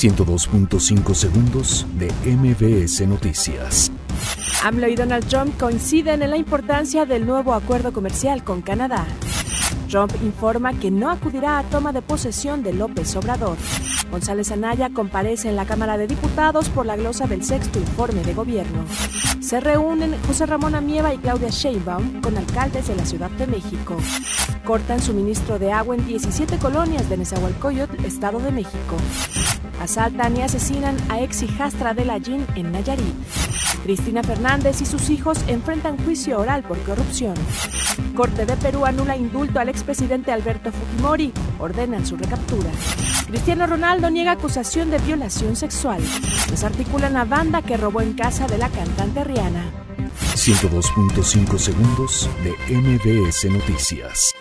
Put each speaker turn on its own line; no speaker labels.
102.5 segundos de MBS Noticias.
AMLO y Donald Trump coinciden en la importancia del nuevo acuerdo comercial con Canadá. Trump informa que no acudirá a toma de posesión de López Obrador. González Anaya comparece en la Cámara de Diputados por la glosa del sexto informe de gobierno. Se reúnen José Ramón Amieva y Claudia Sheinbaum con alcaldes de la Ciudad de México. Cortan suministro de agua en 17 colonias de Nezahualcóyotl, Estado de México. Asaltan y asesinan a ex hijastra de la Jin en Nayarit. Cristina Fernández y sus hijos enfrentan juicio oral por corrupción. Corte de Perú anula indulto al expresidente Alberto Fujimori. Ordenan su recaptura. Cristiano Ronaldo niega acusación de violación sexual. Desarticulan a banda que robó en casa de la cantante Rihanna.
102.5 segundos de MBS Noticias.